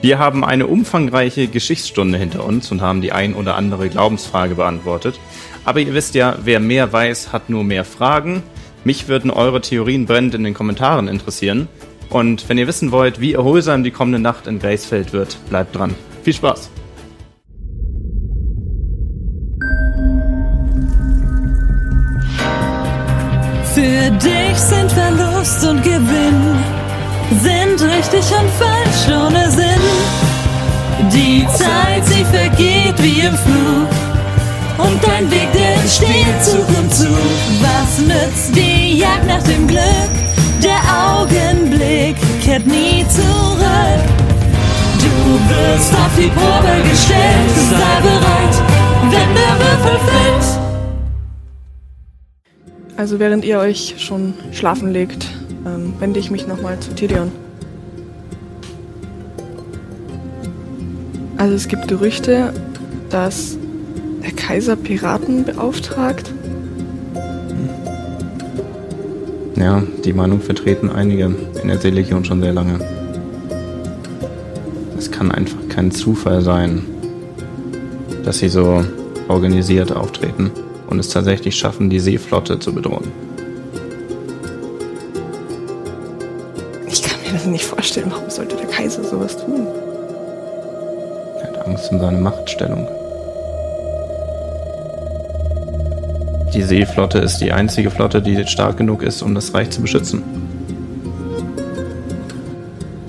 Wir haben eine umfangreiche Geschichtsstunde hinter uns und haben die ein oder andere Glaubensfrage beantwortet. Aber ihr wisst ja, wer mehr weiß, hat nur mehr Fragen. Mich würden eure Theorien brennend in den Kommentaren interessieren. Und wenn ihr wissen wollt, wie erholsam die kommende Nacht in Gracefeld wird, bleibt dran. Viel Spaß! Für dich sind Verlust und Gewinn, sind richtig und falsch ohne Sinn. Die Zeit, sie vergeht wie im Flug. Und dein Weg, der entsteht Zug um Zug. Was nützt die Jagd nach dem Glück? Der Augenblick kehrt nie zurück. Du wirst auf die Probe gestellt, sei bereit, wenn der Würfel fällt. Also während ihr euch schon schlafen legt, ähm, wende ich mich nochmal zu Tyrion. Also es gibt Gerüchte, dass der Kaiser Piraten beauftragt. Ja, die Meinung vertreten einige in der Seelegion schon sehr lange. Es kann einfach kein Zufall sein, dass sie so organisiert auftreten und es tatsächlich schaffen, die Seeflotte zu bedrohen. Vorstellen. Warum sollte der Kaiser sowas tun? Er hat Angst um seine Machtstellung. Die Seeflotte ist die einzige Flotte, die stark genug ist, um das Reich zu beschützen.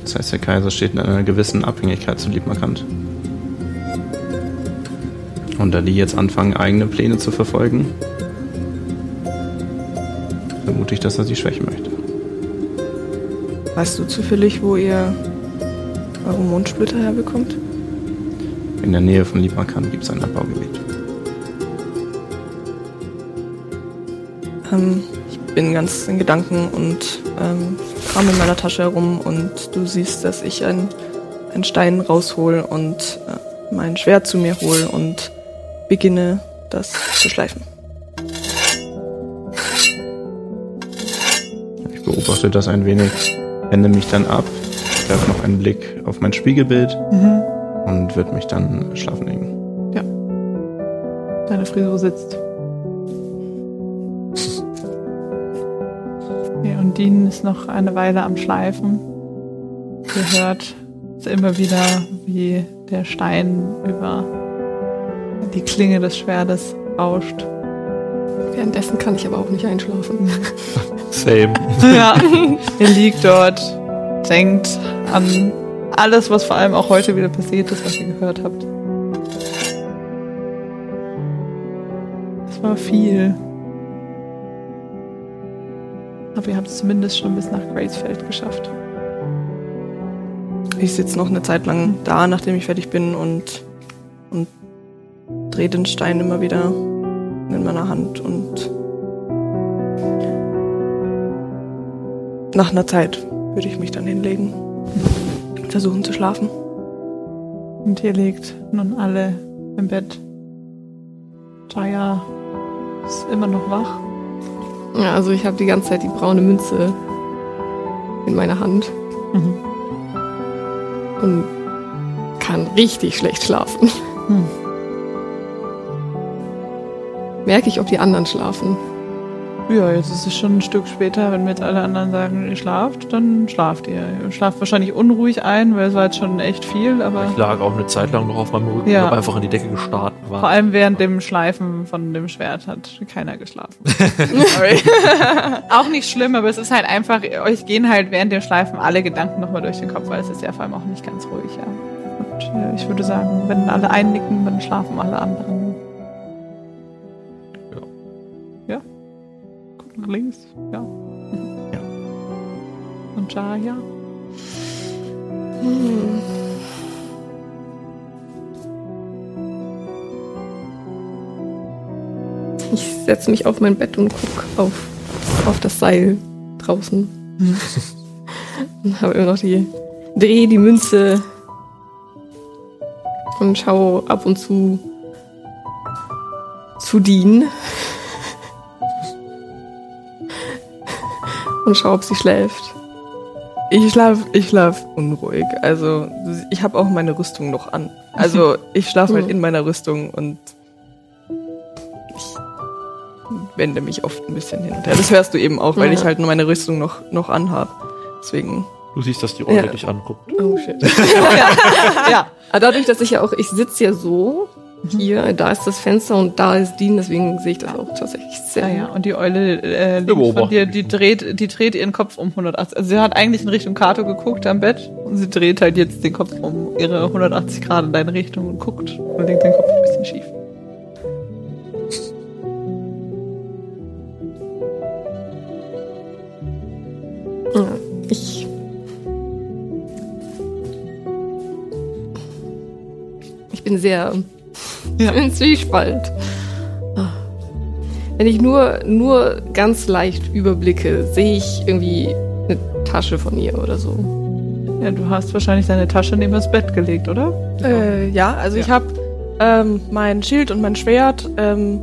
Das heißt, der Kaiser steht in einer gewissen Abhängigkeit zu Liebmarkant. Und da die jetzt anfangen, eigene Pläne zu verfolgen, vermute ich, dass er sie schwächen möchte. Weißt du zufällig, wo ihr eure Mondsplitter herbekommt? In der Nähe von Liebmarkant gibt es ein Abbaugebiet. Ähm, ich bin ganz in Gedanken und ähm, kram in meiner Tasche herum und du siehst, dass ich einen, einen Stein raushol und äh, mein Schwert zu mir hole und beginne, das zu schleifen. Ich beobachte das ein wenig, wende mich dann ab, werfe noch einen Blick auf mein Spiegelbild und würde mich dann schlafen legen. Deine Frisur sitzt. Okay, und Dean ist noch eine Weile am Schleifen. Ihr hört es immer wieder, wie der Stein über die Klinge des Schwertes rauscht. Währenddessen kann ich aber auch nicht einschlafen. Same. Ja, ihr liegt dort, denkt an alles, was vor allem auch heute wieder passiert ist, was ihr gehört habt. Es war viel. Aber ihr habt es zumindest schon bis nach Gracefeld geschafft. Ich sitze noch eine Zeit lang da, nachdem ich fertig bin und, und drehe den Stein immer wieder in meiner Hand und nach einer Zeit würde ich mich dann hinlegen und versuchen zu schlafen. Und ihr liegt nun alle im Bett. Jaya ist immer noch wach. Ja, also ich habe die ganze Zeit die braune Münze in meiner Hand Mhm. und kann richtig schlecht schlafen. Hm. Merke ich, ob die anderen schlafen. Ja, jetzt ist es schon ein Stück später. Wenn mir jetzt alle anderen sagen, ihr schlaft, dann schlaft ihr. Ihr schlaft wahrscheinlich unruhig ein, weil es war jetzt schon echt viel, aber Ich lag auch eine Zeit lang noch auf meinem Rücken Ja. und habe einfach in die Decke gestarrt. vor War allem während dem Schleifen von dem Schwert hat keiner geschlafen. Sorry. auch nicht schlimm, aber es ist halt einfach, euch gehen halt während dem Schleifen alle Gedanken nochmal durch den Kopf, weil es ist ja vor allem auch nicht ganz ruhig, ja. Und äh, ich würde sagen, wenn alle einnicken, dann schlafen alle anderen. links, ja. ja. Und Jaya. Hm. Ich setze mich auf mein Bett und gucke auf, auf das Seil draußen. Und habe immer noch die. Dreh die Münze und schaue ab und zu zu dienen. Und schaue, ob sie schläft. Ich schlaf, ich schlaf unruhig. Also ich habe auch meine Rüstung noch an. Also ich schlafe halt in meiner Rüstung und ich wende mich oft ein bisschen hin und her. Das hörst du eben auch, weil Ja. ich halt nur meine Rüstung noch, noch anhab. Deswegen. Du siehst, dass die Eule Ja. dich anguckt. Oh shit. Ja. Aber dadurch, dass ich ja auch, ich sitze ja so hier, da ist das Fenster und da ist Dean, deswegen sehe ich das auch tatsächlich sehr. Ah ja, und die Eule äh, von dir, die dreht, die dreht ihren Kopf um 180. Also sie hat eigentlich in Richtung Kato geguckt am Bett und sie dreht halt jetzt den Kopf um ihre 180 Grad in deine Richtung und guckt und legt den Kopf ein bisschen schief. Ja, ich. Ich bin sehr Ja. im Zwiespalt. Ah. Wenn ich nur, nur ganz leicht überblicke, sehe ich irgendwie eine Tasche von ihr oder so. Ja, du hast wahrscheinlich deine Tasche neben das Bett gelegt, oder? Äh, ja, also ich Ja. habe ähm, mein Schild und mein Schwert ähm,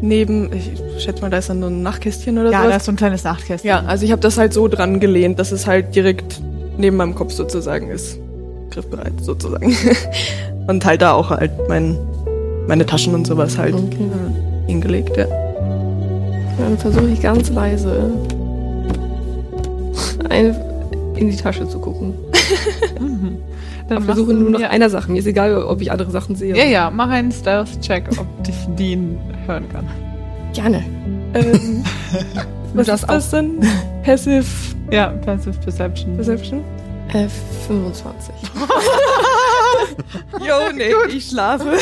neben, ich schätze mal, da ist dann so ein Nachtkästchen oder Ja, da sowas. ist so ein kleines Nachtkästchen. Ja, also ich habe das halt so dran gelehnt, dass es halt direkt neben meinem Kopf sozusagen ist. Griffbereit sozusagen. und halt da auch halt mein, meine Taschen und sowas halt Okay. äh, hingelegt, ja. Dann versuche ich ganz leise ein, in die Tasche zu gucken. Mhm. Dann Ich versuche nur noch einer Sache. Mir ist egal, ob ich andere Sachen sehe. Ja, ja, mach einen Stealth-Check, ob dich Dean hören kann. Gerne. Ähm, was Das ist das denn? Passive Ja, Passive Perception. Perception? Äh, 25. Jo, nee, ich schlafe.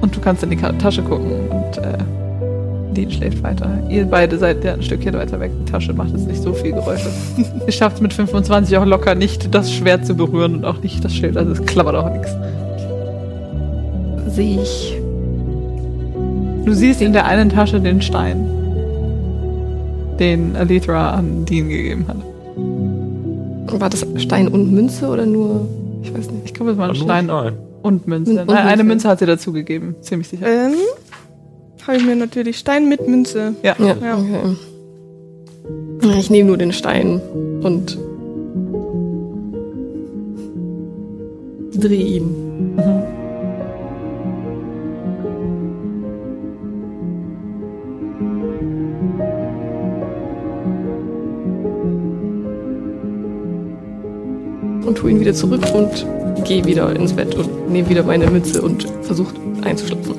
Und du kannst in die Tasche gucken und äh, Dean schläft weiter. Ihr beide seid ja ein Stückchen weiter weg. Die Tasche macht jetzt nicht so viel Geräusche. Ihr schafft es mit 25 auch locker nicht, das Schwert zu berühren und auch nicht das Schild. Also es klappert auch nichts. Sehe ich. Du siehst in der einen Tasche den Stein, den Alethra an Dean gegeben hat. War das Stein und Münze oder nur. Ich weiß nicht. Ich glaube, es war ein Nur Stein Stein. und Münze. Und Nein, eine Münze. Hat sie dazu gegeben, ziemlich sicher. Ähm, habe ich mir natürlich Stein mit Münze. Ja. Ja, Ja. okay. Ja, Ich nehme nur den Stein und drehe ihn. Und tue ihn wieder zurück und gehe wieder ins Bett und nehme wieder meine Mütze und versuche einzuschlafen.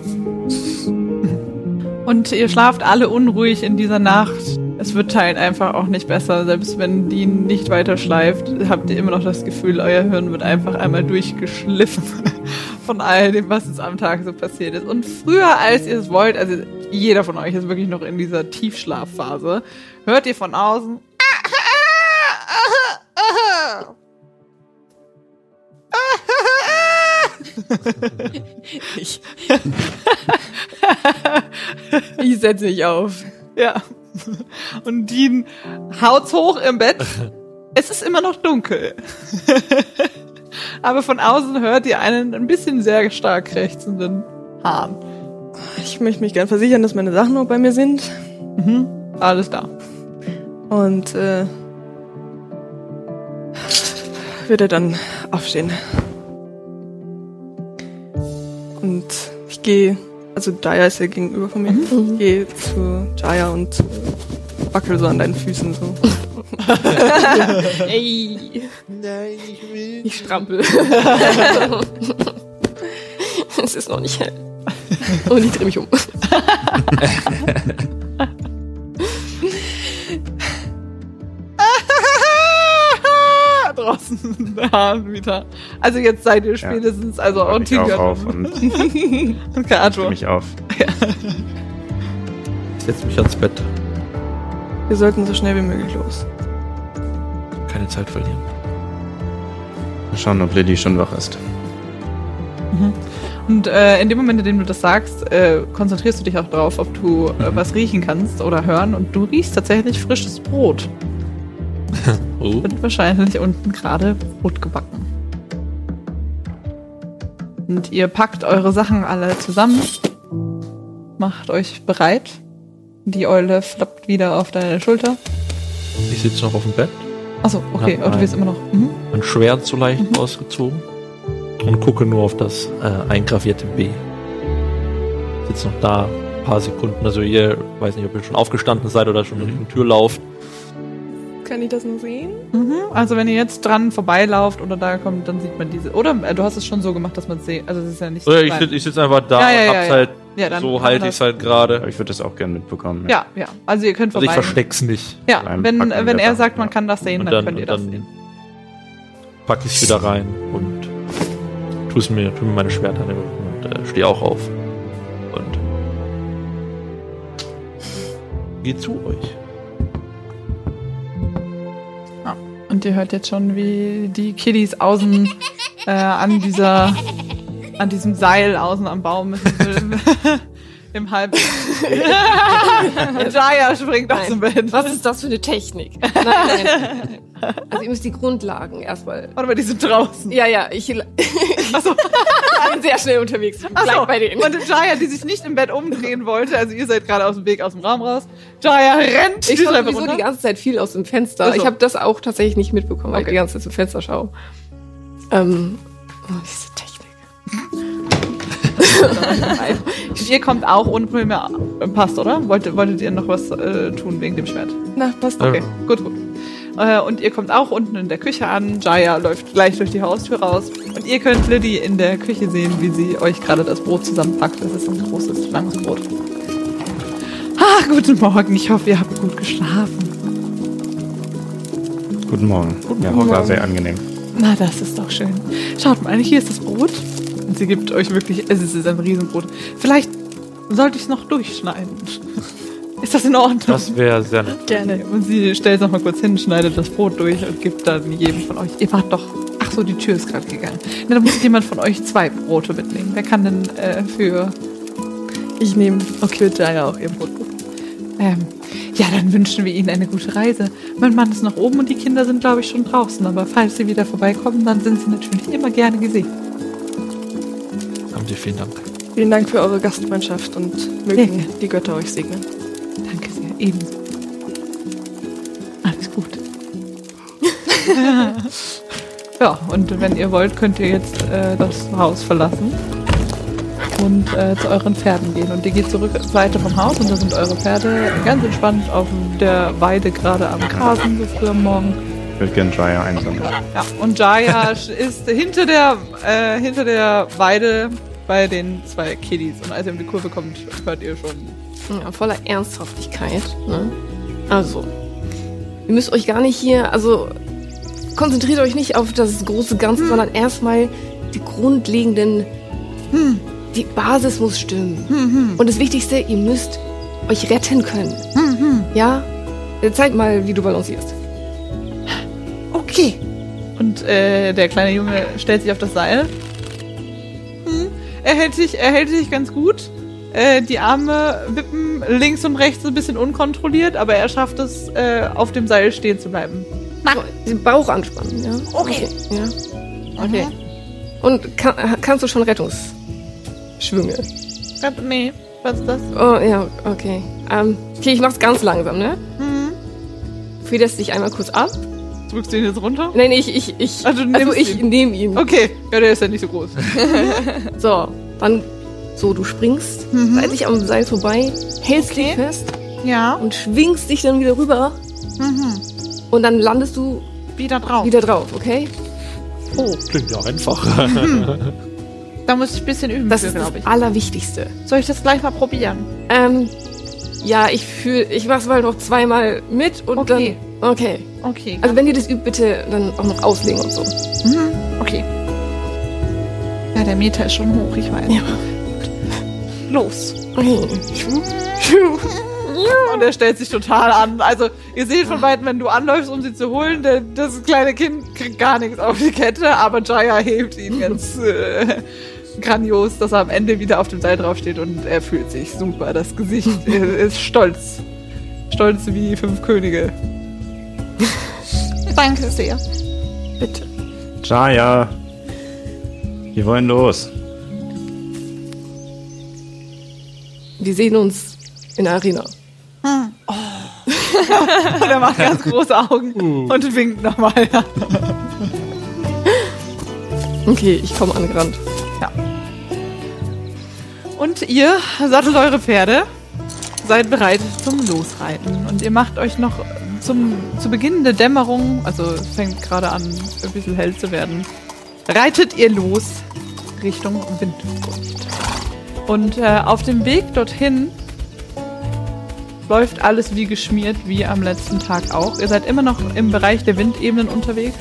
Und ihr schlaft alle unruhig in dieser Nacht. Es wird halt einfach auch nicht besser. Selbst wenn Dean nicht weiter schleift, habt ihr immer noch das Gefühl, euer Hirn wird einfach einmal durchgeschliffen von all dem, was jetzt am Tag so passiert ist. Und früher, als ihr es wollt, also jeder von euch ist wirklich noch in dieser Tiefschlafphase, hört ihr von außen. Ich, ich setze mich auf. Ja. Und Dean haut's hoch im Bett. Es ist immer noch dunkel. Aber von außen hört ihr einen ein bisschen sehr stark krächzenden Hahn. Ich möchte mich gern versichern, dass meine Sachen noch bei mir sind. Mhm. Alles da. Und äh, würde dann aufstehen. Gehe, also Jaya ist ja gegenüber von mir. Ich gehe zu Jaya und wackel so an deinen Füßen so. Ey! Nein, ich will. Ich strampel. es ist noch nicht hell. Und ich drehe mich um. Draußen Hahn wieder. Also jetzt seid ihr spätestens, also auch auch Tiger auf und und Kato. mich auf. Ich setze mich ans Bett. Wir sollten so schnell wie möglich los. Keine Zeit verlieren. Mal schauen, ob Lilly schon wach ist. Und äh, in dem Moment, in dem du das sagst, äh, konzentrierst du dich auch drauf, ob du äh, was riechen kannst oder hören. Und du riechst tatsächlich frisches Brot. Oh. Wird wahrscheinlich unten gerade Brot gebacken. Und ihr packt eure Sachen alle zusammen, macht euch bereit. Die Eule flappt wieder auf deine Schulter. Ich sitze noch auf dem Bett, Achso, okay, Ja, oh, du bist immer noch. Mhm. mein Schwert so leicht ausgezogen und gucke nur auf das äh, eingravierte B. Sitze noch da, ein paar Sekunden. Also ihr, weiß nicht, ob ihr schon aufgestanden seid oder schon Richtung Tür lauft. Kann ich das nur sehen? Mhm. Also wenn ihr jetzt dran vorbeilauft oder da kommt, dann sieht man diese. Oder äh, du hast es schon so gemacht, dass man es sieht. Also es ist ja nicht so. Oder ich, klein. sitze ich sitz einfach da Ja, ja, und ja, hab's ja. halt, Ja, dann so halte ich es halt gerade. ich würde das auch gerne mitbekommen. Ja, ja. Also ihr könnt Also vorbei. ich versteck's nicht. ja, wenn, Packen wenn er sagt, man ja. kann das sehen, dann, dann, könnt ihr das dann sehen. packe ich es wieder rein und tu's mir, tu mir meine den Rücken und äh, stehe auch auf. Und geh zu euch. Und ihr hört jetzt schon, wie die Kiddies außen äh, an dieser, an diesem Seil außen am Baum im Halb. Jaya springt aus dem Bett. Was ist das für eine Technik? Nein, nein. Also ihr müsst die Grundlagen erstmal. Warte mal, die sind draußen. Ja, ja, ich, ich bin sehr schnell unterwegs. Ich gleich so. bei denen. Und Jaya, die sich nicht im Bett umdrehen wollte, also ihr seid gerade aus dem Weg aus dem Raum raus. Jaya rennt Ich schaue sowieso runter. die ganze Zeit viel aus dem Fenster. Ach so. Ich habe das auch tatsächlich nicht mitbekommen, weil ich Okay. die ganze Zeit zum Fenster schaue. Ähm, oh, diese Technik. ihr kommt auch ohne Probleme. Passt, oder? Wolltet, wolltet ihr noch was äh, tun wegen dem Schwert? Na, passt Okay, Ja. gut, gut. Äh, und ihr kommt auch unten in der Küche an. Jaya läuft gleich durch die Haustür raus. Und ihr könnt Liddy in der Küche sehen, wie sie euch gerade das Brot zusammenpackt. Das ist ein großes, langes Brot. Ah, guten Morgen. Ich hoffe, ihr habt gut geschlafen. Guten Morgen. Guten ja, Morgen. war sehr angenehm. Na, das ist doch schön. Schaut mal, hier ist das Brot. Und sie gibt euch wirklich, es ist ein Riesenbrot. Vielleicht sollte ich es noch durchschneiden. Ist das in Ordnung? Das wäre sehr nett. Gerne. Und sie stellt es noch mal kurz hin, schneidet das Brot durch und gibt dann jedem von euch. Ihr wart doch. Ach so, die Tür ist gerade gegangen. Na, dann muss jemand von euch zwei Brote mitnehmen. Wer kann denn äh, für. Ich nehme okay. für Jaya auch ihr Brot. Ähm, ja, dann wünschen wir Ihnen eine gute Reise. Mein Mann ist noch oben und die Kinder sind, glaube ich, schon draußen. Aber falls Sie wieder vorbeikommen, dann sind Sie natürlich immer gerne gesehen. Haben Sie vielen Dank. Vielen Dank für eure Gastfreundschaft und mögen die Götter euch segnen. Danke sehr. Ebenso. Alles gut. ja, und wenn ihr wollt, könnt ihr jetzt äh, das Haus verlassen und äh, zu euren Pferden gehen. Und ihr geht zurück zur Seite vom Haus und da sind eure Pferde ganz entspannt auf der Weide gerade am Grasen, so früh am Morgen. Ich würde gerne Jaya einsammeln. Ja, und Jaya ist hinter der, äh, hinter der Weide bei den zwei Kiddies. Und als ihr um die Kurve kommt, hört ihr schon. Ja, voller Ernsthaftigkeit. Ne? Also, ihr müsst euch gar nicht hier, also konzentriert euch nicht auf das große Ganze, sondern erstmal die grundlegenden, die Basis muss stimmen. Und das Wichtigste, ihr müsst euch retten können. Ja? Zeig mal, wie du balancierst. Okay. Und äh, der kleine Junge stellt sich auf das Seil. Er hält sich, er hält sich ganz gut. Äh, die Arme wippen links und rechts ein bisschen unkontrolliert, aber er schafft es, äh, auf dem Seil stehen zu bleiben. So, den Bauch anspannen, ja? Okay. Ja. Okay. Und kann, kannst du schon Rettungsschwünge? Nee, was ist das? Oh, ja, okay. Ähm, okay, ich mach's ganz langsam, ne? Mhm. Federst dich einmal kurz ab. Drückst du ihn jetzt runter? Nein, ich, ich, ich. Also du also nimmst ich nehme ihn. Okay, ja, der ist ja nicht so groß. So, dann so, du springst Mhm. seitlich am Seil vorbei, hältst dich fest Ja. und schwingst dich dann wieder rüber Mhm. und dann landest du Wieder drauf. wieder drauf, okay? Oh, Klingt ja einfach. da muss ich ein bisschen üben, Das für, ist das glaube ich. Allerwichtigste. Soll ich das gleich mal probieren? Ähm, ja, ich fühle, ich mach's mal noch zweimal mit und Okay. dann. Okay. Okay. Also wenn ihr das übt, bitte dann auch noch auslegen und so. Mhm. Okay. Ja, der Meter ist schon hoch, ich weiß. Ja. Los. Okay. Und er stellt sich total an. Also, ihr seht von weitem, wenn du anläufst, um sie zu holen, der, das kleine Kind kriegt gar nichts auf die Kette, aber Jaya hebt ihn ganz, äh, grandios, dass er am Ende wieder auf dem Seil draufsteht und er fühlt sich super. Das Gesicht er ist stolz. Stolz wie fünf Könige. Danke sehr. Bitte. Jaya. Wir wollen los. Wir sehen uns in der Arena. Und er macht ganz große Augen und winkt nochmal. Okay, ich komme angerannt. Und ihr sattelt eure Pferde, seid bereit zum Losreiten. Und ihr macht euch noch zum, zu Beginn der Dämmerung, also es fängt gerade an, ein bisschen hell zu werden, reitet ihr los Richtung Windfurcht. Und äh, auf dem Weg dorthin läuft alles wie geschmiert, wie am letzten Tag auch. Ihr seid immer noch im Bereich der Windebenen unterwegs.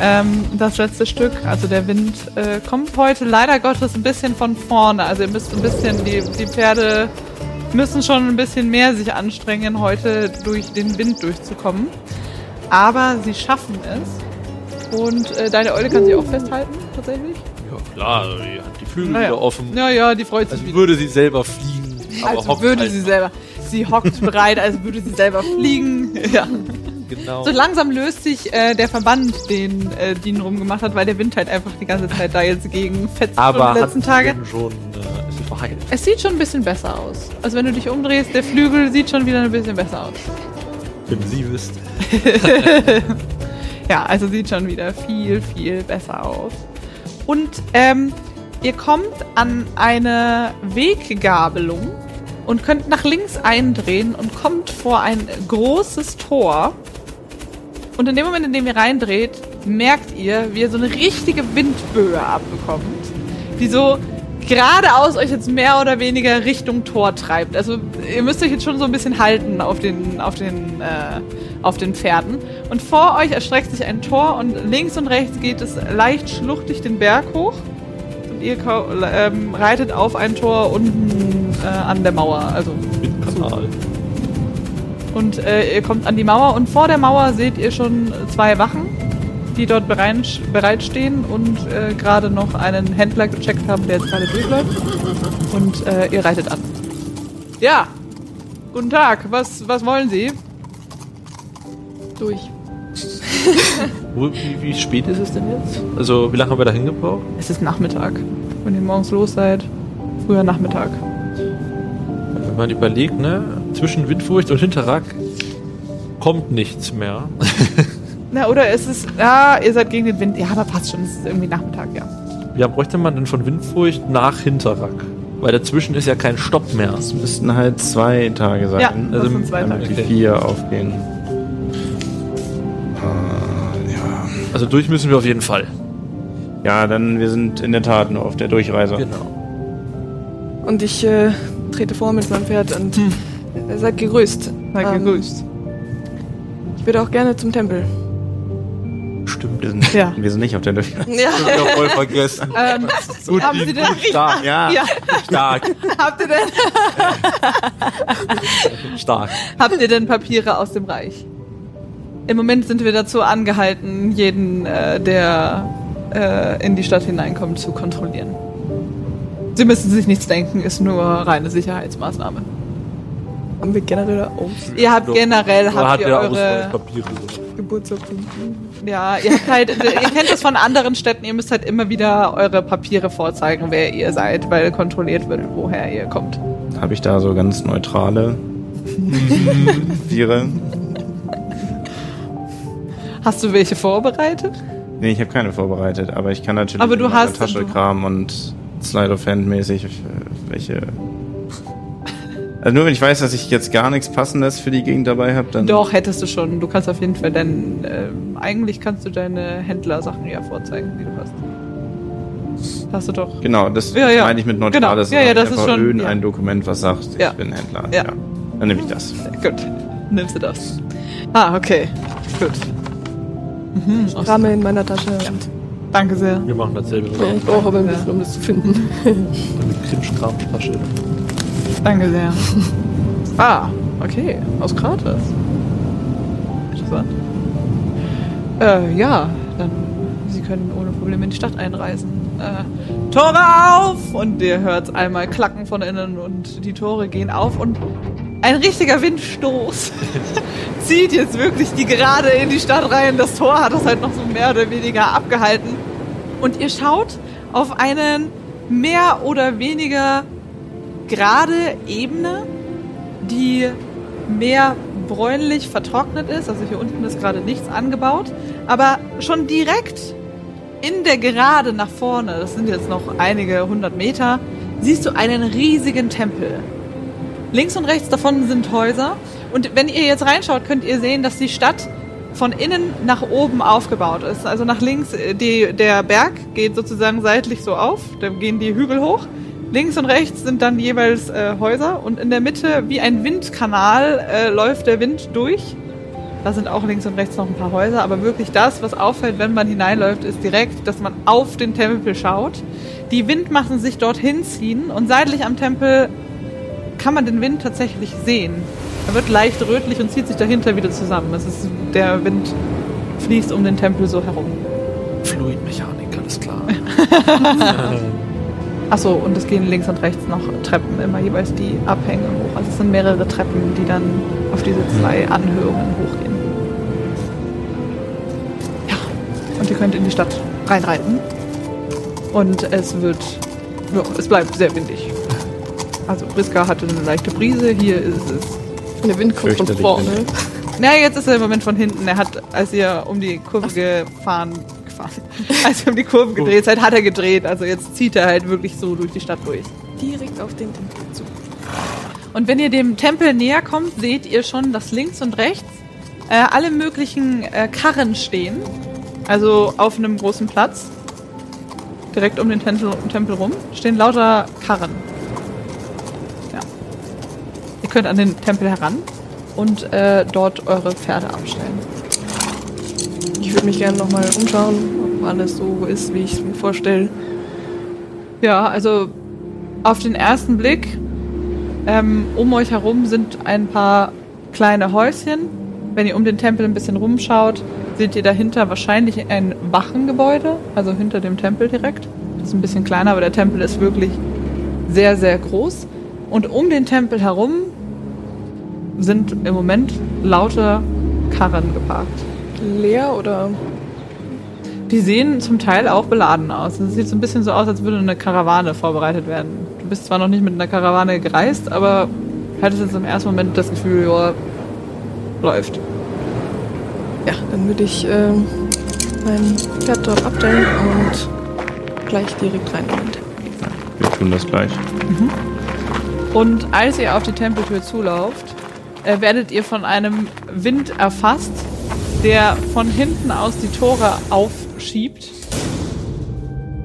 Ähm, das letzte Stück, also der Wind, äh, kommt heute leider Gottes ein bisschen von vorne. Also ihr müsst ein bisschen, die, die Pferde müssen schon ein bisschen mehr sich anstrengen, heute durch den Wind durchzukommen. Aber sie schaffen es. Und äh, deine Eule kann sich auch festhalten, tatsächlich. Ja, klar, also die hat die Flügel Naja. wieder offen. Ja, ja, die freut sich Also wieder. würde sie selber fliegen. aber Als hockt würde halt sie selber. Sie hockt bereit, als würde sie selber fliegen. Ja. Genau. So langsam löst sich äh, der Verband, den äh, Dean rumgemacht hat, weil der Wind halt einfach die ganze Zeit da jetzt gegen fetzt aber den letzten hat Tage. denn schon äh, verheilt. Es sieht schon ein bisschen besser aus. Also wenn du dich umdrehst, der Flügel sieht schon wieder ein bisschen besser aus. Wenn sie wüsste. Ja, also sieht schon wieder viel, viel besser aus. Und ähm, ihr kommt an eine Weggabelung und könnt nach links eindrehen und kommt vor ein großes Tor. Und in dem Moment, in dem ihr reindreht, merkt ihr, wie ihr so eine richtige Windböe abbekommt, die so geradeaus euch jetzt mehr oder weniger Richtung Tor treibt. Also ihr müsst euch jetzt schon so ein bisschen halten auf den, auf den, äh, auf den Pferden. Und vor euch erstreckt sich ein Tor und links und rechts geht es leicht schluchtig den Berg hoch. Und ihr ähm, reitet auf ein Tor unten äh, an der Mauer. Also Windkanal. und äh, ihr kommt an die Mauer und vor der Mauer seht ihr schon zwei Wachen, die dort bereit, bereitstehen und äh, gerade noch einen Händler gecheckt haben, der jetzt gerade durchläuft. Und äh, ihr reitet an. Ja, guten Tag. Was, was wollen Sie? Durch. Wie, wie spät ist es denn jetzt? Also, wie lange haben wir da hingebraucht? Es ist Nachmittag. Wenn ihr morgens los seid, früher Nachmittag. Wenn man überlegt, ne, zwischen Windfurcht und Hinterrack kommt nichts mehr. Na, oder ist es, ja, ihr seid gegen den Wind. Ja, aber passt schon. Es ist irgendwie Nachmittag, ja. Wie lange bräuchte man denn von Windfurcht nach Hinterrack? Weil dazwischen ist ja kein Stopp mehr. Es müssten halt zwei Tage sein. Ja, das Also, sind zwei damit Tage. Die vier aufgehen. Äh, ja. Also durch müssen wir auf jeden Fall. Ja, dann wir sind in der Tat nur auf der Durchreise. Genau. Und ich äh, trete vor mit meinem Pferd und Hm. äh, seid gegrüßt. Seid Ähm, gegrüßt. Ich würde auch gerne zum Tempel. Stimmt, wir sind, Ja. wir sind nicht auf der Durchreise. Ja. Ja, voll vergessen. Ähm, Gut, haben Sie denn, stark. Ja. ja, Stark. habt ihr denn Stark. Habt ihr denn Papiere aus dem Reich? Im Moment sind wir dazu angehalten, jeden, äh, der äh, in die Stadt hineinkommt, zu kontrollieren. Sie müssen sich nichts denken, ist nur reine Sicherheitsmaßnahme. Haben wir generell aus Ihr habt generell Oder habt ihr der eure, Ausweispapiere? Geburtsurkunden. ja, ihr habt halt, ihr kennt das von anderen Städten, ihr müsst halt immer wieder eure Papiere vorzeigen, wer ihr seid, weil kontrolliert wird, woher ihr kommt. Habe ich da so ganz neutrale Papiere? Hast du welche vorbereitet? Nee, ich habe keine vorbereitet, aber ich kann natürlich Aber du in hast- Tasche kramen und Slide of Hand mäßig äh, welche. Also nur wenn ich weiß, dass ich jetzt gar nichts Passendes für die Gegend dabei habe, dann. Doch, hättest du schon. Du kannst auf jeden Fall deinen, ähm, eigentlich kannst du deine Händlersachen ja vorzeigen, die du hast. Hast du doch. Genau, das Ja, ja. meine ich mit neutral. Genau. Das Ja, ja, das ist schon- irgendein ja. Dokument, was sagt, ich Ja. bin Händler. Ja. Dann nehme ich das. Gut. Nimmst du das. Ah, okay. Gut. Mhm. Ich krame in meiner Tasche und Danke sehr. Wir machen dasselbe. Ja, ich brauche aber ein bisschen, um das zu finden. Mit Krimskramtasche. Danke sehr. Ah, okay. Aus Kratos. Interessant. Äh, ja, dann Sie können ohne Probleme in die Stadt einreisen. Äh, Tore auf! Und ihr hört einmal klacken von innen und die Tore gehen auf und ein richtiger Windstoß zieht jetzt wirklich die gerade in die Stadt rein. Das Tor hat das halt noch so mehr oder weniger abgehalten. Und ihr schaut auf einen mehr oder weniger gerade Ebene, die mehr bräunlich vertrocknet ist. Also hier unten ist gerade nichts angebaut. Aber schon direkt in der Gerade nach vorne, das sind jetzt noch einige hundert Meter, siehst du einen riesigen Tempel. Links und rechts davon sind Häuser. Und wenn ihr jetzt reinschaut, könnt ihr sehen, dass die Stadt von innen nach oben aufgebaut ist. Also nach links, äh, die, der Berg geht sozusagen seitlich so auf, da gehen die Hügel hoch. Links und rechts sind dann jeweils äh, Häuser und in der Mitte, wie ein Windkanal, äh, läuft der Wind durch. Da sind auch links und rechts noch ein paar Häuser, aber wirklich das, was auffällt, wenn man hineinläuft, ist direkt, dass man auf den Tempel schaut. Die Windmassen sich dorthin ziehen und seitlich am Tempel kann man den Wind tatsächlich sehen. Er wird leicht rötlich und zieht sich dahinter wieder zusammen. Es ist, der Wind fließt um den Tempel so herum. Fluidmechanik, alles klar. Achso, und es gehen links und rechts noch Treppen, immer jeweils die Abhänge hoch. Also es sind mehrere Treppen, die dann auf diese zwei Anhörungen hochgehen. Ja, und ihr könnt in die Stadt reinreiten. Und es wird, ja, es bleibt sehr windig. Also Briska hatte eine leichte Brise, hier ist es Und der Wind kommt von vorne. Na, jetzt ist er im Moment von hinten. Er hat, als ihr um die Kurve gefahren, gefahren, als ihr um die Kurve gedreht seid, hat er gedreht. Also jetzt zieht er halt wirklich so durch die Stadt durch. Direkt auf den Tempel zu. Und wenn ihr dem Tempel näher kommt, seht ihr schon, dass links und rechts äh, alle möglichen äh, Karren stehen. Also auf einem großen Platz. Direkt um den Tempel, Tempel rum stehen lauter Karren. Ja. Ihr könnt an den Tempel heran und äh, dort eure Pferde abstellen. Ich würde mich gerne nochmal umschauen, ob alles so ist, wie ich es mir vorstelle. Ja, also auf den ersten Blick ähm, um euch herum sind ein paar kleine Häuschen. Wenn ihr um den Tempel ein bisschen rumschaut, seht ihr dahinter wahrscheinlich ein Wachengebäude, also hinter dem Tempel direkt. Das ist ein bisschen kleiner, aber der Tempel ist wirklich sehr, sehr groß. Und um den Tempel herum sind im Moment lauter Karren geparkt. Leer oder Die sehen zum Teil auch beladen aus. Es sieht so ein bisschen so aus, als würde eine Karawane vorbereitet werden. Du bist zwar noch nicht mit einer Karawane gereist, aber hattest jetzt im ersten Moment das Gefühl, ja, läuft. Ja, dann würde ich ähm, mein Pferd dort abstellen und gleich direkt rein in den Tempel. Wir tun das gleich. Und als ihr auf die Tempeltür zulauft, äh, werdet ihr von einem Wind erfasst, der von hinten aus die Tore aufschiebt.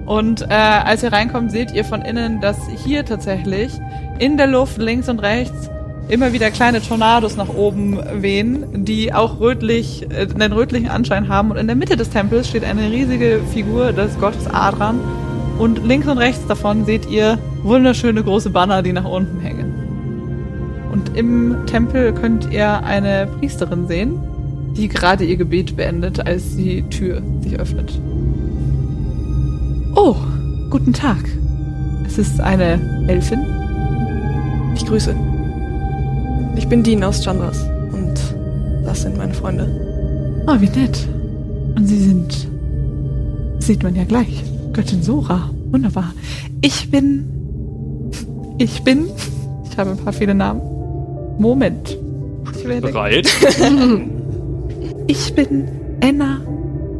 Und äh, als ihr reinkommt, seht ihr von innen, dass hier tatsächlich in der Luft links und rechts immer wieder kleine Tornados nach oben wehen, die auch rötlich, äh, einen rötlichen Anschein haben. Und in der Mitte des Tempels steht eine riesige Figur des Gottes Adran. Und links und rechts davon seht ihr wunderschöne große Banner, die nach unten hängen. Und im Tempel könnt ihr eine Priesterin sehen, die gerade ihr Gebet beendet, als die Tür sich öffnet. Oh, guten Tag. Es ist eine Elfin. Ich grüße. Ich bin Dean aus Chandras und das sind meine Freunde. Oh, wie nett. Und Sie sind. Sieht man ja gleich. Göttin Sora. Wunderbar. Ich bin. Ich bin. Ich habe ein paar viele Namen. Moment. Ich werde. Bereit? Ich bin Enna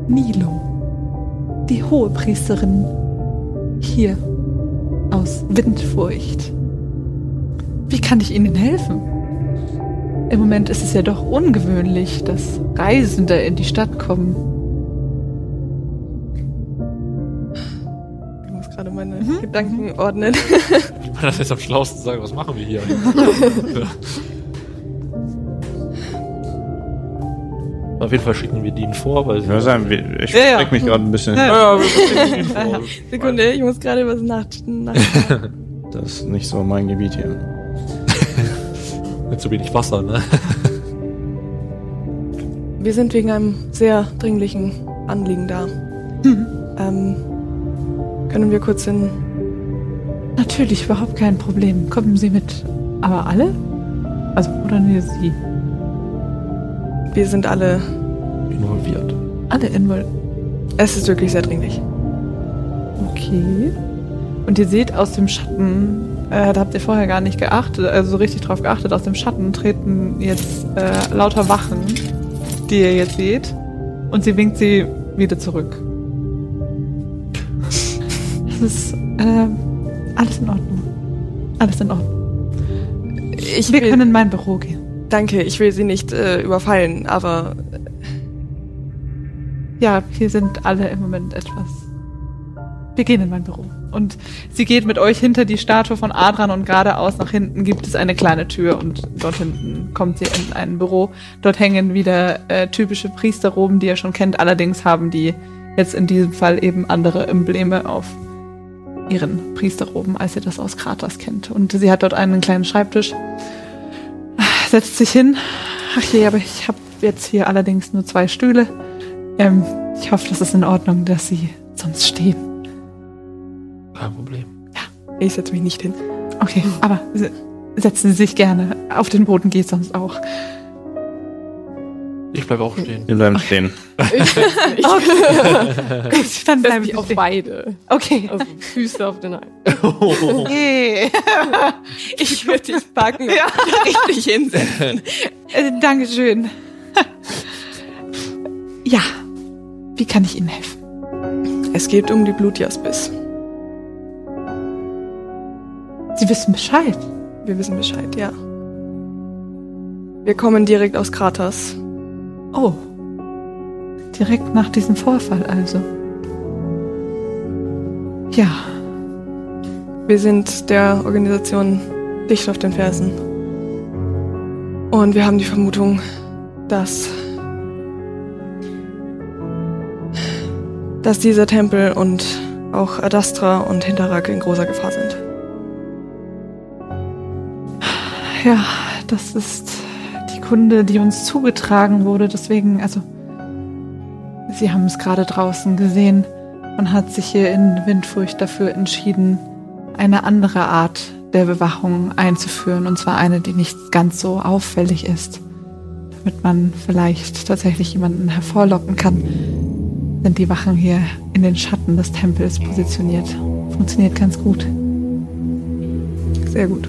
Nilo, die Hohepriesterin hier aus Windfurcht. Wie kann ich Ihnen helfen? Im Moment ist es ja doch ungewöhnlich, dass Reisende in die Stadt kommen. Ich muss gerade meine Mhm. Gedanken ordnen. Ich meine, das ist am schlausten sagen, was machen wir hier? Auf jeden Fall schicken wir Dean vor, weil Ich würde sagen, ich Ja, ja. mich gerade ein bisschen. Ja. Ja, vor. Sekunde, ich muss gerade was nach. nach Das ist nicht so mein Gebiet hier. Mit zu wenig Wasser, ne? Wir sind wegen einem sehr dringlichen Anliegen da. Ähm, können wir kurz in. Natürlich, überhaupt kein Problem. Kommen Sie mit. Aber alle? Also, oder nur Sie? Wir sind alle. Involviert. Alle involviert. Es ist wirklich sehr dringlich. Okay. Und ihr seht aus dem Schatten, äh, da habt ihr vorher gar nicht geachtet, also so richtig drauf geachtet, aus dem Schatten treten jetzt äh, lauter Wachen, die ihr jetzt seht. Und sie winkt sie wieder zurück. Es ist äh, alles in Ordnung. Alles in Ordnung. Ich Wir will, können in mein Büro gehen. Danke, ich will Sie nicht äh, überfallen, aber Ja, hier sind alle im Moment etwas. Wir gehen in mein Büro. Und sie geht mit euch hinter die Statue von Adran und geradeaus nach hinten gibt es eine kleine Tür und dort hinten kommt sie in ein Büro. Dort hängen wieder äh, typische Priesterroben, die ihr schon kennt. Allerdings haben die jetzt in diesem Fall eben andere Embleme auf ihren Priesterroben, als ihr das aus Kratas kennt. Und sie hat dort einen kleinen Schreibtisch, setzt sich hin. Ach je, aber ich habe jetzt hier allerdings nur zwei Stühle. Ähm, ich hoffe, das ist in Ordnung, dass Sie sonst stehen. Kein Problem. ich setze mich nicht hin. Okay, aber se- setzen Sie sich gerne. Auf den Boden geht sonst auch. Ich bleibe auch stehen. Wir bleiben stehen. Ich weiß nicht. Gut, dann bleibe ich auf stehen. beide. Okay. Also Füße auf den einen. okay. Ich würde dich packen Ja. richtig hinsetzen. Äh, Dankeschön. ja. Wie kann ich Ihnen helfen? Es geht um die Blutjaspis. Sie wissen Bescheid. Wir wissen Bescheid, ja. Wir kommen direkt aus Kratas. Oh. Direkt nach diesem Vorfall also. Ja. Wir sind der Organisation dicht auf den Fersen. Und wir haben die Vermutung, dass dass dieser Tempel und auch Adastra und Hinterrak in großer Gefahr sind. Ja, das ist die Kunde, die uns zugetragen wurde. Deswegen, also, Sie haben es gerade draußen gesehen. Man hat sich hier in Windfurcht dafür entschieden, eine andere Art der Bewachung einzuführen. Und zwar eine, die nicht ganz so auffällig ist. Damit man vielleicht tatsächlich jemanden hervorlocken kann, sind die Wachen hier in den Schatten des Tempels positioniert. Funktioniert ganz gut. Sehr gut.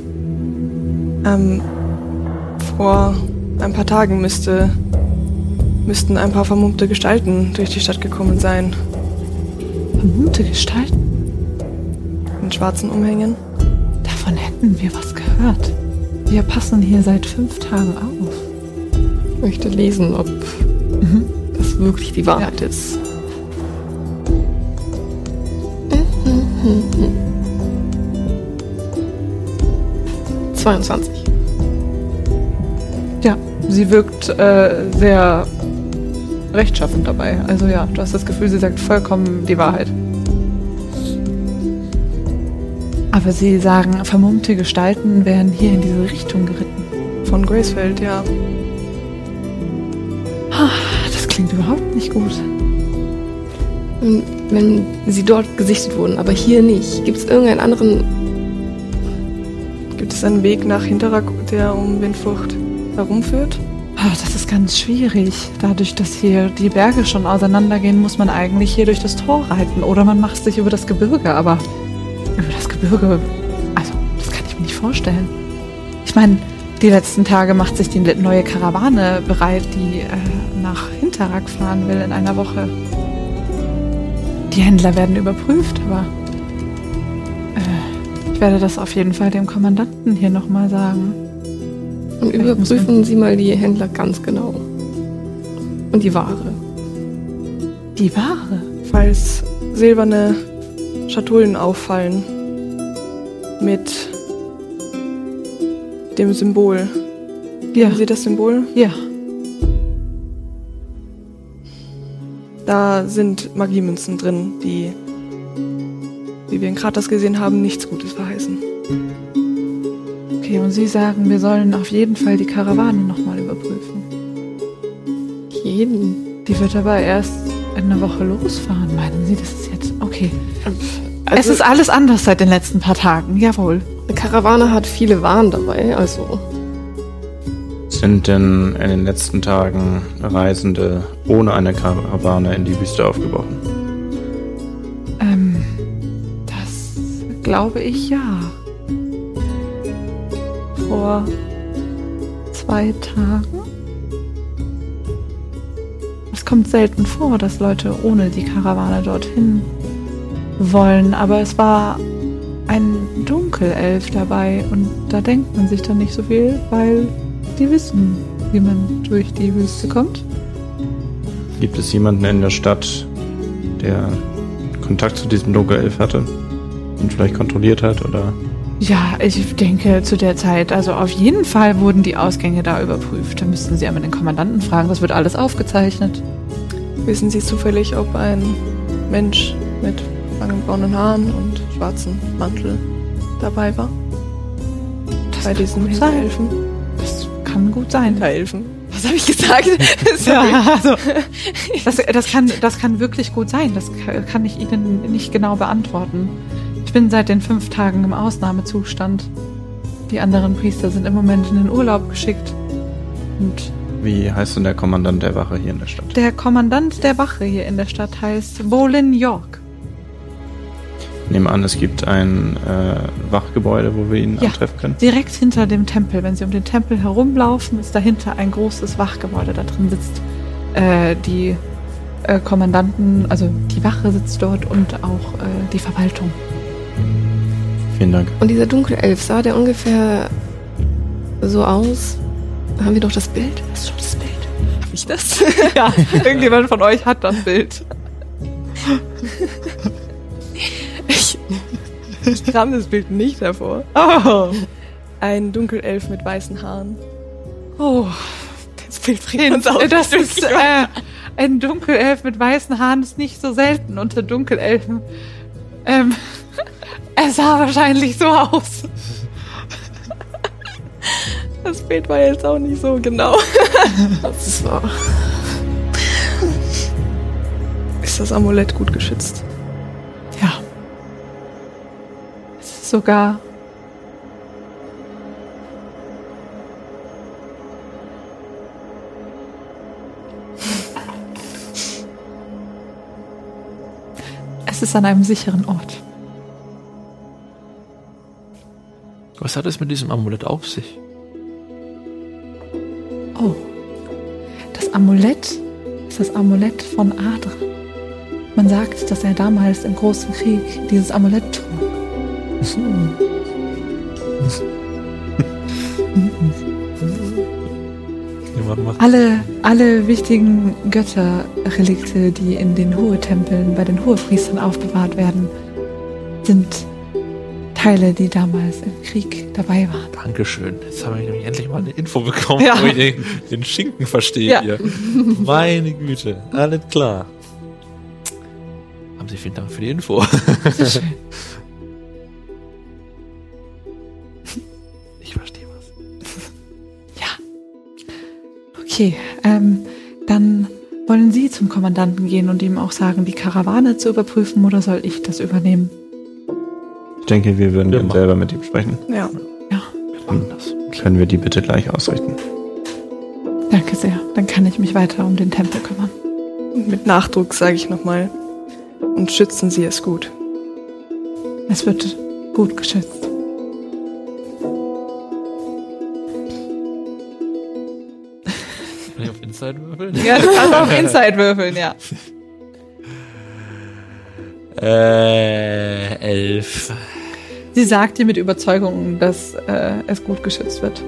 Ähm, vor ein paar Tagen müsste, müssten ein paar vermummte Gestalten durch die Stadt gekommen sein. Vermummte Gestalten. In schwarzen Umhängen. Davon hätten wir was gehört. Wir passen hier seit fünf Tagen auf. Ich möchte lesen, ob Mhm. das wirklich die Wahrheit ist. 22. Sie wirkt äh, sehr rechtschaffend dabei. Also ja, du hast das Gefühl, sie sagt vollkommen die Wahrheit. Aber sie sagen, vermummte Gestalten wären hier in diese Richtung geritten. Von Gracefeld, ja. Das klingt überhaupt nicht gut. Wenn, wenn sie dort gesichtet wurden, aber hier nicht, gibt es irgendeinen anderen. Gibt es einen Weg nach Hinterrak, der um Windflucht herumführt? Ah, Das ist ganz schwierig. Dadurch, dass hier die Berge schon auseinandergehen, muss man eigentlich hier durch das Tor reiten. Oder man macht sich über das Gebirge, aber über das Gebirge, also das kann ich mir nicht vorstellen. Ich meine, die letzten Tage macht sich die neue Karawane bereit, die äh, nach Hinterrack fahren will in einer Woche. Die Händler werden überprüft, aber äh, ich werde das auf jeden Fall dem Kommandanten hier nochmal sagen. Und muss überprüfen Sie mal die Händler ganz genau. Und die Ware. Die Ware. Falls silberne Schatullen auffallen mit dem Symbol. Ja, Sehen Sie das Symbol? ja. Da sind Magiemünzen drin, die, wie wir in Kratas gesehen haben, nichts Gutes verheißen. Okay, und Sie sagen, wir sollen auf jeden Fall die Karawane nochmal überprüfen. Jeden. Die wird aber erst in einer Woche losfahren. Meinen Sie, das ist jetzt okay? es Also, ist alles anders seit den letzten paar Tagen. Jawohl. eine Karawane hat viele Waren dabei, also Sind denn in den letzten Tagen Reisende ohne eine Karawane in die Wüste aufgebrochen? Ähm, das glaube ich ja. Vor zwei Tagen. Es kommt selten vor, dass Leute ohne die Karawane dorthin wollen, aber es war ein Dunkelelf dabei und da denkt man sich dann nicht so viel, weil die wissen, wie man durch die Wüste kommt. Gibt es jemanden in der Stadt, der Kontakt zu diesem Dunkelelf hatte? Und vielleicht kontrolliert hat oder Ja, ich denke zu der Zeit, also auf jeden Fall wurden die Ausgänge da überprüft. Da müssten Sie einmal den Kommandanten fragen, das wird alles aufgezeichnet. Wissen Sie zufällig, ob ein Mensch mit langen braunen Haaren und schwarzen Mantel dabei war? Das Bei kann diesen gut sein. Hinterelfen? Das kann gut sein. Hinterelfen. Was habe ich gesagt? Ja, also, das, das, kann, das kann wirklich gut sein. Das ka- kann ich Ihnen nicht genau beantworten. Ich bin seit den fünf Tagen im Ausnahmezustand. Die anderen Priester sind im Moment in den Urlaub geschickt. Und wie heißt denn der Kommandant der Wache hier in der Stadt? der Kommandant der Wache hier in der Stadt heißt Bolin York. Ich nehme an, es gibt ein äh, Wachgebäude, wo wir ihn Ja. antreffen können. Direkt hinter dem Tempel, wenn Sie um den Tempel herumlaufen, ist dahinter ein großes Wachgebäude. Da drin sitzt äh, die äh, Kommandanten, also die Wache sitzt dort und auch äh, die Verwaltung. Vielen Dank. Und dieser Dunkelelf, sah der ungefähr so aus? Haben wir doch das Bild? Hast du schon das Bild? Hab ich das? Ja, irgendjemand von euch hat das Bild. Ich, ich kram das Bild nicht hervor. Oh, Ein Dunkelelf mit weißen Haaren. oh. Das Bild bringt uns auch das nicht ist äh, ein Dunkelelf mit weißen Haaren ist nicht so selten unter Dunkelelfen. Ähm, er sah wahrscheinlich so aus. Das Bild war jetzt auch nicht so genau. Das ist wahr. Ist das Amulett gut geschützt? Ja. Es ist sogar. Es ist an einem sicheren Ort. Was hat es mit diesem Amulett auf sich? Oh. Das Amulett ist das Amulett von Adra. Man sagt, dass er damals im Großen Krieg dieses Amulett trug. Alle, alle wichtigen Götterrelikte, die in den Hohe-Tempeln bei den Hohepriestern aufbewahrt werden, sind Teile, die damals im Krieg dabei waren. Dankeschön. Jetzt habe ich nämlich endlich mal eine Info bekommen, Ja. wo ich den, den Schinken verstehe Ja. hier. Meine Güte, alles klar. Haben Sie vielen Dank für die Info. Sehr schön. Ich verstehe was. Okay, ähm, dann wollen Sie zum Kommandanten gehen und ihm auch sagen, die Karawane zu überprüfen oder soll ich das übernehmen? Ich denke, wir würden Wir dann machen. selber mit ihm sprechen. Ja. Ja, Wir machen das. Können wir die bitte gleich ausrichten? danke sehr. Dann kann ich mich weiter um den Tempel kümmern. Und mit Nachdruck sage ich nochmal. Und schützen Sie es gut. Es wird gut geschützt. Kann ich auf Inside würfeln? Ja, du kannst auf Inside würfeln, ja. Äh, elf. Sie sagt dir mit Überzeugung, dass äh, es gut geschützt wird.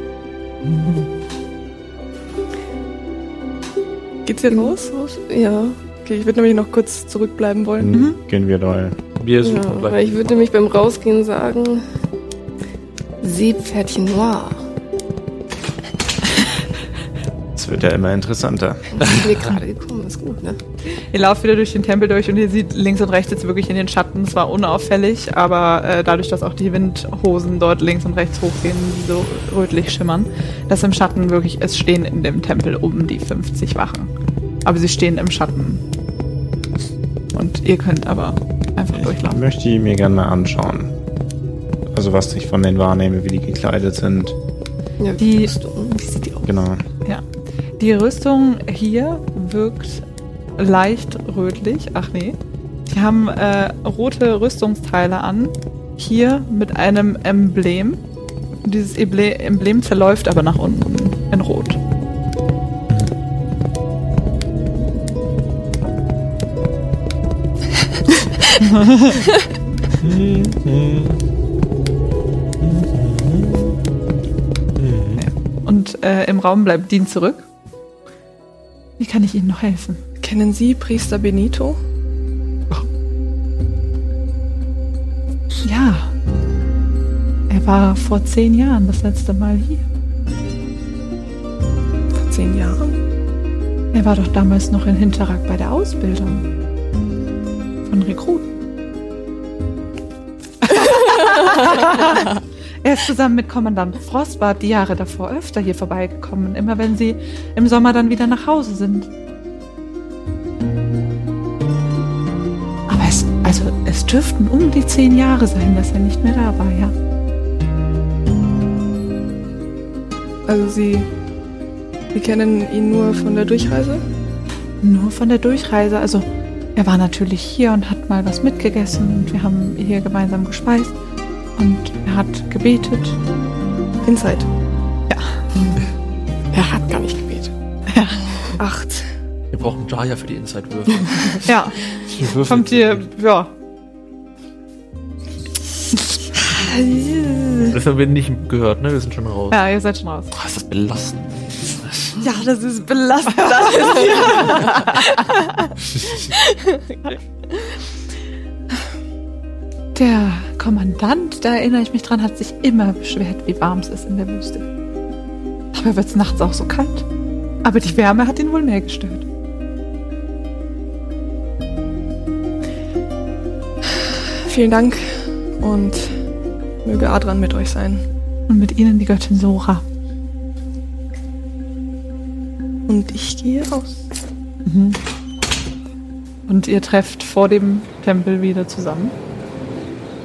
Geht's hier los? Ja, Okay, ich würde nämlich noch kurz zurückbleiben wollen. Mhm. gehen wir doll. Wir suchen ja weil ich würde nämlich beim Rausgehen sagen, Seepferdchen Noir. Es wird ja immer interessanter. Das ist mir gerade gekommen, ist gut, ne? Ihr lauft wieder durch den Tempel durch und ihr seht links und rechts jetzt wirklich in den Schatten. Es war unauffällig, aber äh, dadurch, dass auch die Windhosen dort links und rechts hochgehen, die so rötlich schimmern, dass im Schatten wirklich, es stehen in dem Tempel um die 50 Wachen. Aber sie stehen im Schatten. Und ihr könnt aber einfach Ich durchlaufen. möchte die mir gerne mal anschauen. Also was ich von denen wahrnehme, wie die gekleidet sind. Ja, Die- Rüstung, wie sieht die aus? Genau. Ja. Die Rüstung hier wirkt leicht rötlich. Ach nee. Die haben äh, rote Rüstungsteile an. Hier mit einem Emblem. Und dieses Emble Emblem zerläuft aber nach unten in Rot. Und äh, im Raum bleibt Dean zurück. Wie kann ich Ihnen noch helfen? Kennen Sie Priester Benito? Ja. Er war vor zehn Jahren das letzte Mal hier. Vor zehn Jahren? Er war doch damals noch in Hinterrack bei der Ausbildung. Von Rekruten. er ist zusammen mit Kommandant Frostbart die Jahre davor öfter hier vorbeigekommen, immer wenn sie im Sommer dann wieder nach Hause sind. Es dürften um die zehn Jahre sein, dass er nicht mehr da war, ja. Also Sie, Sie kennen ihn nur von der Durchreise? Nur von der Durchreise. Also er war natürlich hier und hat mal was mitgegessen und wir haben hier gemeinsam gespeist und er hat gebetet. Inside. Er hat gar nicht gebetet. Acht. Wir brauchen Jaya für die Inside-Würfe. Ja, kommt hier, ja. Das haben wir nicht gehört, ne? Wir sind schon raus. Ja, ihr seid schon raus. Boah, ist das belastend. Ja, das ist belastend. Der Kommandant, da erinnere ich mich dran, hat sich immer beschwert, wie warm es ist in der Wüste. Aber wird es nachts auch so kalt? Aber die Wärme hat ihn wohl mehr gestört. Vielen Dank und möge Adran mit euch sein. Und mit ihnen die Göttin Sora. Und ich gehe raus. Und ihr trefft vor dem Tempel wieder zusammen.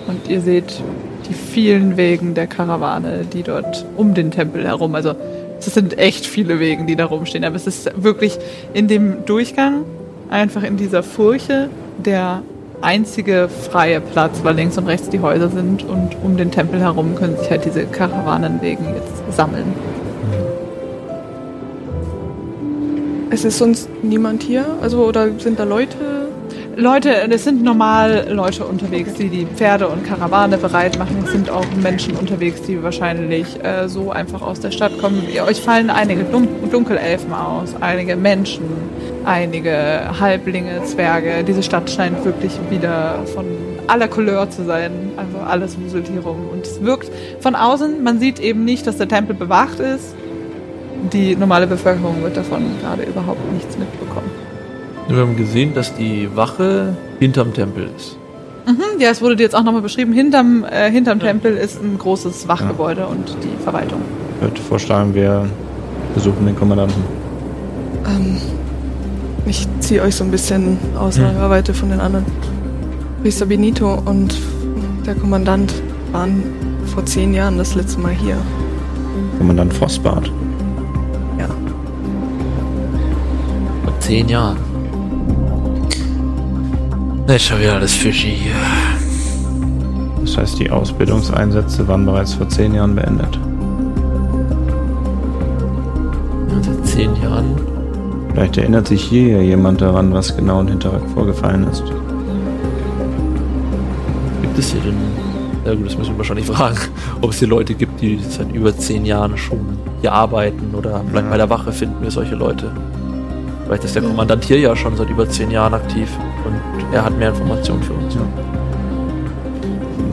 Und ihr seht die vielen Wegen der Karawane, die dort um den Tempel herum, also es sind echt viele Wegen, die da rumstehen, aber es ist wirklich in dem Durchgang, einfach in dieser Furche, der einzige freie Platz, weil links und rechts die Häuser sind und um den Tempel herum können sich halt diese Karawanenwegen jetzt sammeln. Es ist sonst niemand hier? Also, oder sind da Leute? Leute, es sind normal Leute unterwegs, die die Pferde und Karawane bereit machen. Es sind auch Menschen unterwegs, die wahrscheinlich äh, so einfach aus der Stadt kommen. Euch fallen einige Dun Dunkelelfen aus, einige Menschen, einige Halblinge, Zwerge. Diese Stadt scheint wirklich wieder von aller Couleur zu sein. Also alles wuselt hier rum. Und es wirkt von außen, man sieht eben nicht, dass der Tempel bewacht ist. Die normale Bevölkerung wird davon gerade überhaupt nichts mitbekommen. Wir haben gesehen, dass die Wache hinterm Tempel ist. Mhm, ja, es wurde dir jetzt auch nochmal beschrieben. Hinterm, äh, hinterm Tempel ist ein großes Wachgebäude und die Verwaltung. Ich würde vorschlagen, wir besuchen den Kommandanten. Ähm, ich ziehe euch so ein bisschen außer Hm. Weite von den anderen. Priester Benito und der Kommandant waren vor zehn Jahren das letzte Mal hier. Kommandant Frostbart. Ja. Vor zehn Jahren. Das ist schon wieder alles fishy hier. Das heißt, die Ausbildungseinsätze waren bereits vor zehn Jahren beendet. Ja, seit zehn Jahren. Vielleicht erinnert sich hier ja jemand daran, was genau in Hinterrück vorgefallen ist. Gibt es hier denn. Ja gut, das müssen wir wahrscheinlich fragen, ob es hier Leute gibt, die seit über zehn Jahren schon hier arbeiten oder vielleicht bei der Wache finden wir solche Leute. Vielleicht ist der Kommandant hier ja schon seit über zehn Jahren aktiv und er hat mehr Informationen für uns. Dann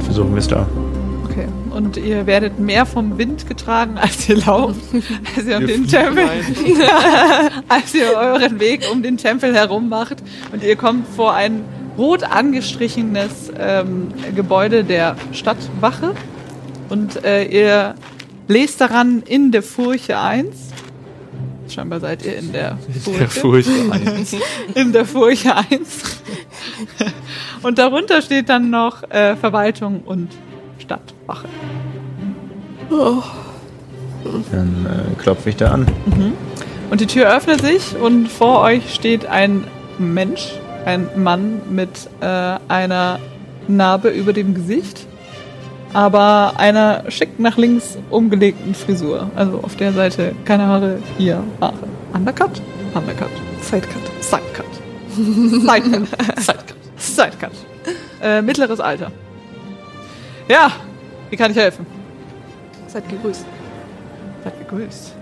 versuchen wir es da. Okay. Und ihr werdet mehr vom Wind getragen, als ihr lauft, als ihr um den Tempel, als ihr euren Weg um den Tempel herum macht. Und ihr kommt vor ein rot angestrichenes ähm, Gebäude der Stadtwache. Und äh, ihr lest daran in der Furche 1. Scheinbar seid ihr in der Furche. Der Furcht eins. in der Furche 1. und darunter steht dann noch äh, Verwaltung und Stadtwache. Dann äh, klopfe ich da an. Und die Tür öffnet sich und vor euch steht ein Mensch, ein Mann mit äh, einer Narbe über dem Gesicht, aber einer schick nach links umgelegten Frisur. Also auf der Seite keine Haare, hier Haare. Undercut? Undercut. Sidecut. Sidecut. Sidecut. Sidecut. Sidecut. Äh, mittleres Alter. Ja, wie kann ich helfen? Seid gegrüßt. Seid gegrüßt.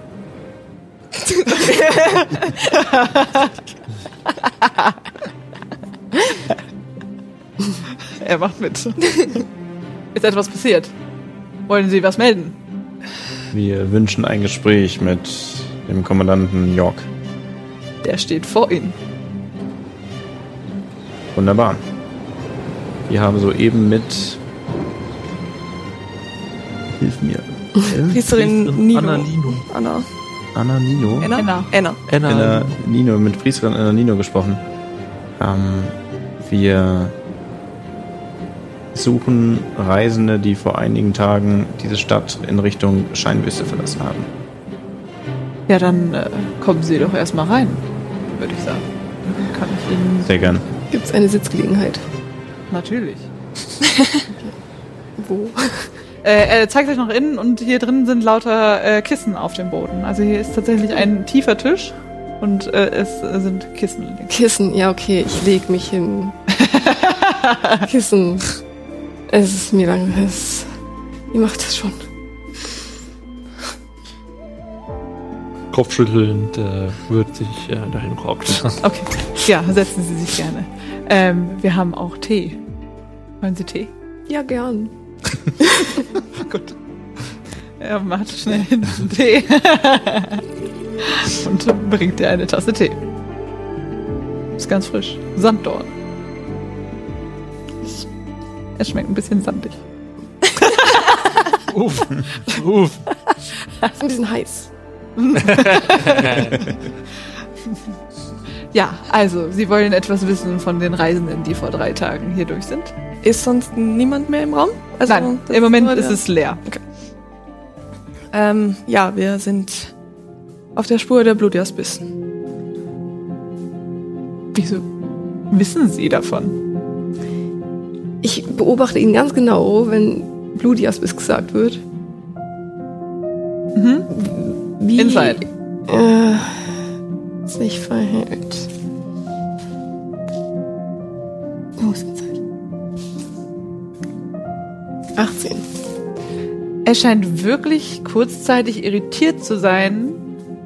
er macht mit. Ist etwas passiert? Wollen Sie was melden? Wir wünschen ein Gespräch mit dem Kommandanten York. Der steht vor Ihnen. Wunderbar. Wir haben soeben mit. Hilf mir. Priesterin Nino. Anna Nino. Anna. Anna Nino. Anna? Anna. Anna. Anna, Anna Nino, mit Priesterin Anna Nino gesprochen. Ähm, wir suchen Reisende, die vor einigen Tagen diese Stadt in Richtung Scheinwüste verlassen haben. Ja, dann äh, kommen Sie doch erstmal rein, würde ich sagen. Dann kann ich Ihnen Sehr gern. Gibt es eine Sitzgelegenheit? natürlich. Wo? Äh, er zeigt euch nach innen und hier drin sind lauter äh, Kissen auf dem Boden. Also hier ist tatsächlich ein tiefer Tisch und äh, es sind Kissen. Kissen, ja, okay, ich leg mich hin. Kissen. Es ist mir lang. Es, ihr macht das schon. Kopfschüttelnd äh, wird sich äh, dahin rockt. Okay, ja, setzen Sie sich gerne. Ähm, wir haben auch Tee. Wollen Sie Tee? Ja, gern. Gut. Er macht schnell hinten Tee und bringt dir eine Tasse Tee. Ist ganz frisch. Sanddorn. Es schmeckt ein bisschen sandig. uff, uff. Ist ein bisschen heiß. Ja, also, Sie wollen etwas wissen von den Reisenden, die vor drei Tagen hier durch sind? Ist sonst niemand mehr im Raum? Also, Nein, im Moment ist der- es leer. Ähm, ja, wir sind auf der Spur der Blutjaspis. Wieso wissen Sie davon? Ich beobachte ihn ganz genau, wenn Blutjaspis gesagt wird. Mhm. Wie Inside. äh, sich verhält. Wo ist Inside? 18. Er scheint wirklich kurzzeitig irritiert zu sein.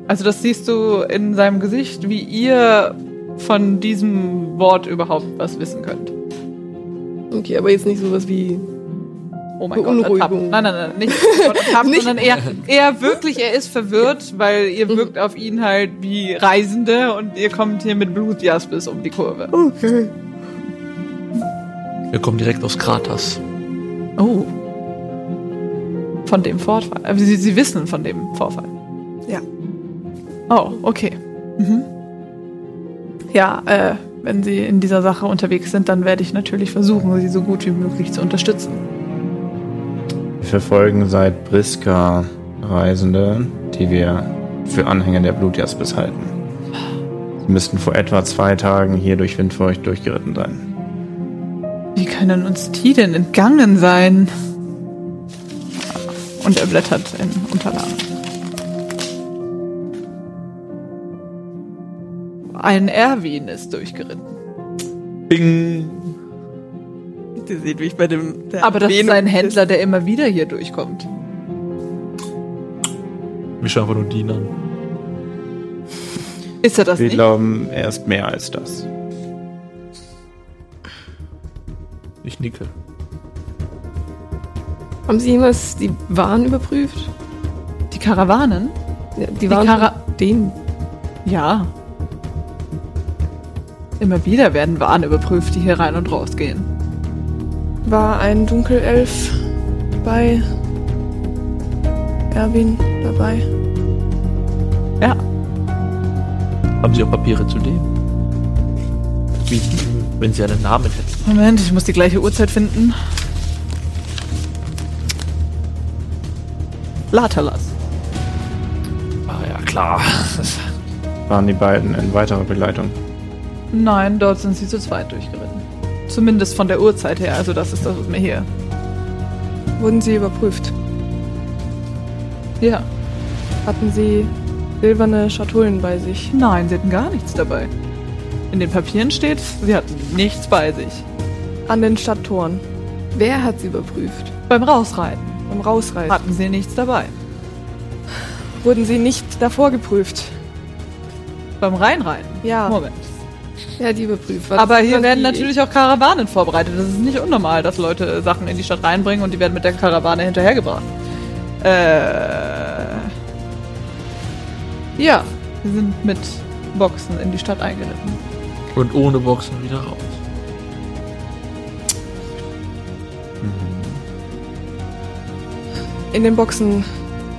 Also das siehst du in seinem Gesicht, wie ihr von diesem Wort überhaupt was wissen könnt. Okay, aber jetzt nicht sowas wie. Oh mein Gott, Beunruhigung. ertappt. Nein, nein, nein, nicht Gott ertappt, Nicht- sondern eher, eher wirklich, er ist verwirrt, weil ihr wirkt auf ihn halt wie Reisende und ihr kommt hier mit Blutjaspis um die Kurve. Okay. Wir kommen direkt aus Kratas. Oh. Von dem Vorfall. Also Sie, Sie wissen von dem Vorfall. Ja. Oh, okay. Mhm. Ja, äh, wenn Sie in dieser Sache unterwegs sind, dann werde ich natürlich versuchen, Sie so gut wie möglich zu unterstützen. Wir verfolgen seit Briska Reisende, die wir für Anhänger der Blutjaspis halten. Sie müssten vor etwa zwei Tagen hier durch Windfeucht durchgeritten sein. Wie können uns die denn entgangen sein? Und er blättert in Unterlagen. Ein Erwin ist durchgeritten. Bing! Ihr seht, wie ich bei dem. der Aber das ist Erwähnung ein Händler, der immer wieder hier durchkommt. Wir schauen einfach nur Dean an. Ist er das Wir nicht? glauben, er ist mehr als das. Ich nicke. Haben Sie jemals die Waren überprüft? Die Karawanen? Ja, die, Die Waren Kara- denen. Ja. Immer wieder werden Waren überprüft, die hier rein und raus gehen. War ein Dunkelelf bei Erwin dabei. Ja. Haben Sie auch Papiere zu dem? anbieten, wenn sie einen Namen hätten. Moment, ich muss die gleiche Uhrzeit finden. Latalas. Ah ja, klar. Das Waren die beiden in weiterer Begleitung? Nein, dort sind sie zu zweit durchgeritten. Zumindest von der Uhrzeit her, also das ist das, was mir hier. Wurden sie überprüft? Ja. Hatten sie silberne Schatullen bei sich? Nein, sie hatten gar nichts dabei. In den Papieren steht, sie hatten nichts bei sich. An den Stadttoren, Wer hat sie überprüft? Beim Rausreiten beim Rausreiten. hatten sie nichts dabei. Wurden sie nicht davor geprüft? Beim Reinreiten? Ja. Moment. Hat die überprüft? Was- Aber hier werden natürlich auch Karawanen vorbereitet. Das ist nicht unnormal, dass Leute Sachen in die Stadt reinbringen und die werden mit der Karawane hinterhergebracht. Äh. Ja, wir sind mit Boxen in die Stadt eingeritten. Und ohne Boxen wieder raus. In den Boxen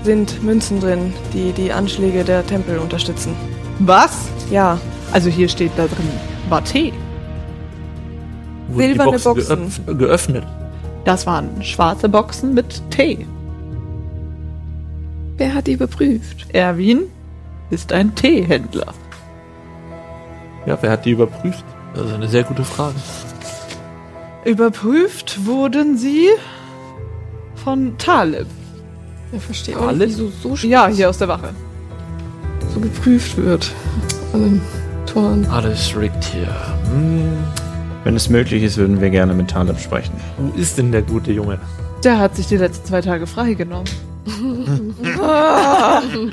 sind Münzen drin, die die Anschläge der Tempel unterstützen. Was? Ja, Also hier steht da drin, war Tee. Silberne Boxen Boxen. geöff- geöffnet. Das waren schwarze Boxen mit Tee. Wer hat die überprüft? Erwin ist ein Teehändler. Ja, wer hat die überprüft? Das ist eine sehr gute Frage. Überprüft wurden sie von Talib. Ich verstehe auch nicht, wieso so Ja, hier aus der Wache. so geprüft wird. An den Toren. Alles rigged hier. Hm, Wenn es möglich ist, würden wir gerne mit Taleb sprechen. wo ist denn der gute Junge? Der hat sich die letzten zwei Tage freigenommen.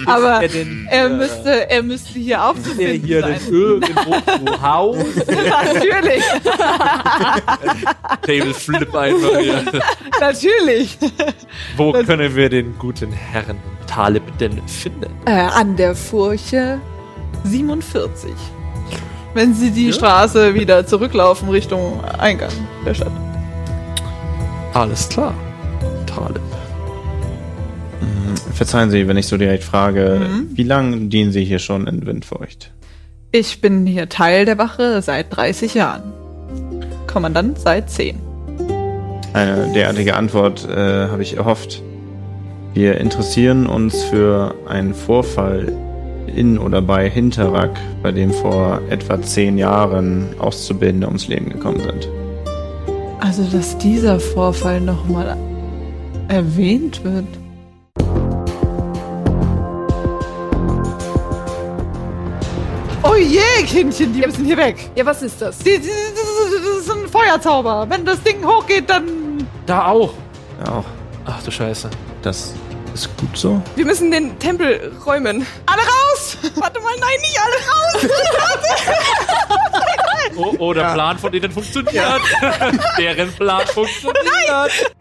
Aber Der denn er müsste, er müsste hier der aufzufinden hier sein. denn irgendwo zu Hause? Natürlich, Table Flip einfach hier. natürlich. Wo können wir den guten Herrn Talib denn finden? Äh, an der Furche 47. Wenn Sie die Straße wieder zurücklaufen Richtung Eingang der Stadt. Alles klar. Talib. Verzeihen Sie, wenn ich so direkt frage, Mhm. wie lange dienen Sie hier schon in Windfeucht? Ich bin hier Teil der Wache seit 30 Jahren. Kommandant seit 10. Eine derartige Antwort äh, habe ich erhofft. Wir interessieren uns für einen Vorfall in oder bei Hinterrack, bei dem vor etwa zehn Jahren Auszubildende ums Leben gekommen sind. Also, dass dieser Vorfall nochmal erwähnt wird. Oh je, Kindchen, die müssen hier weg. Ja, was ist das? Die, die, das, das ist ein Feuerzauber. Wenn das Ding hochgeht, dann. Da auch. Ja, auch Ach du Scheiße. das ist gut so. wir müssen den Tempel räumen. Alle raus! Warte mal, nein, nicht alle raus! Oh, oh der Plan von denen funktioniert. Deren Plan funktioniert.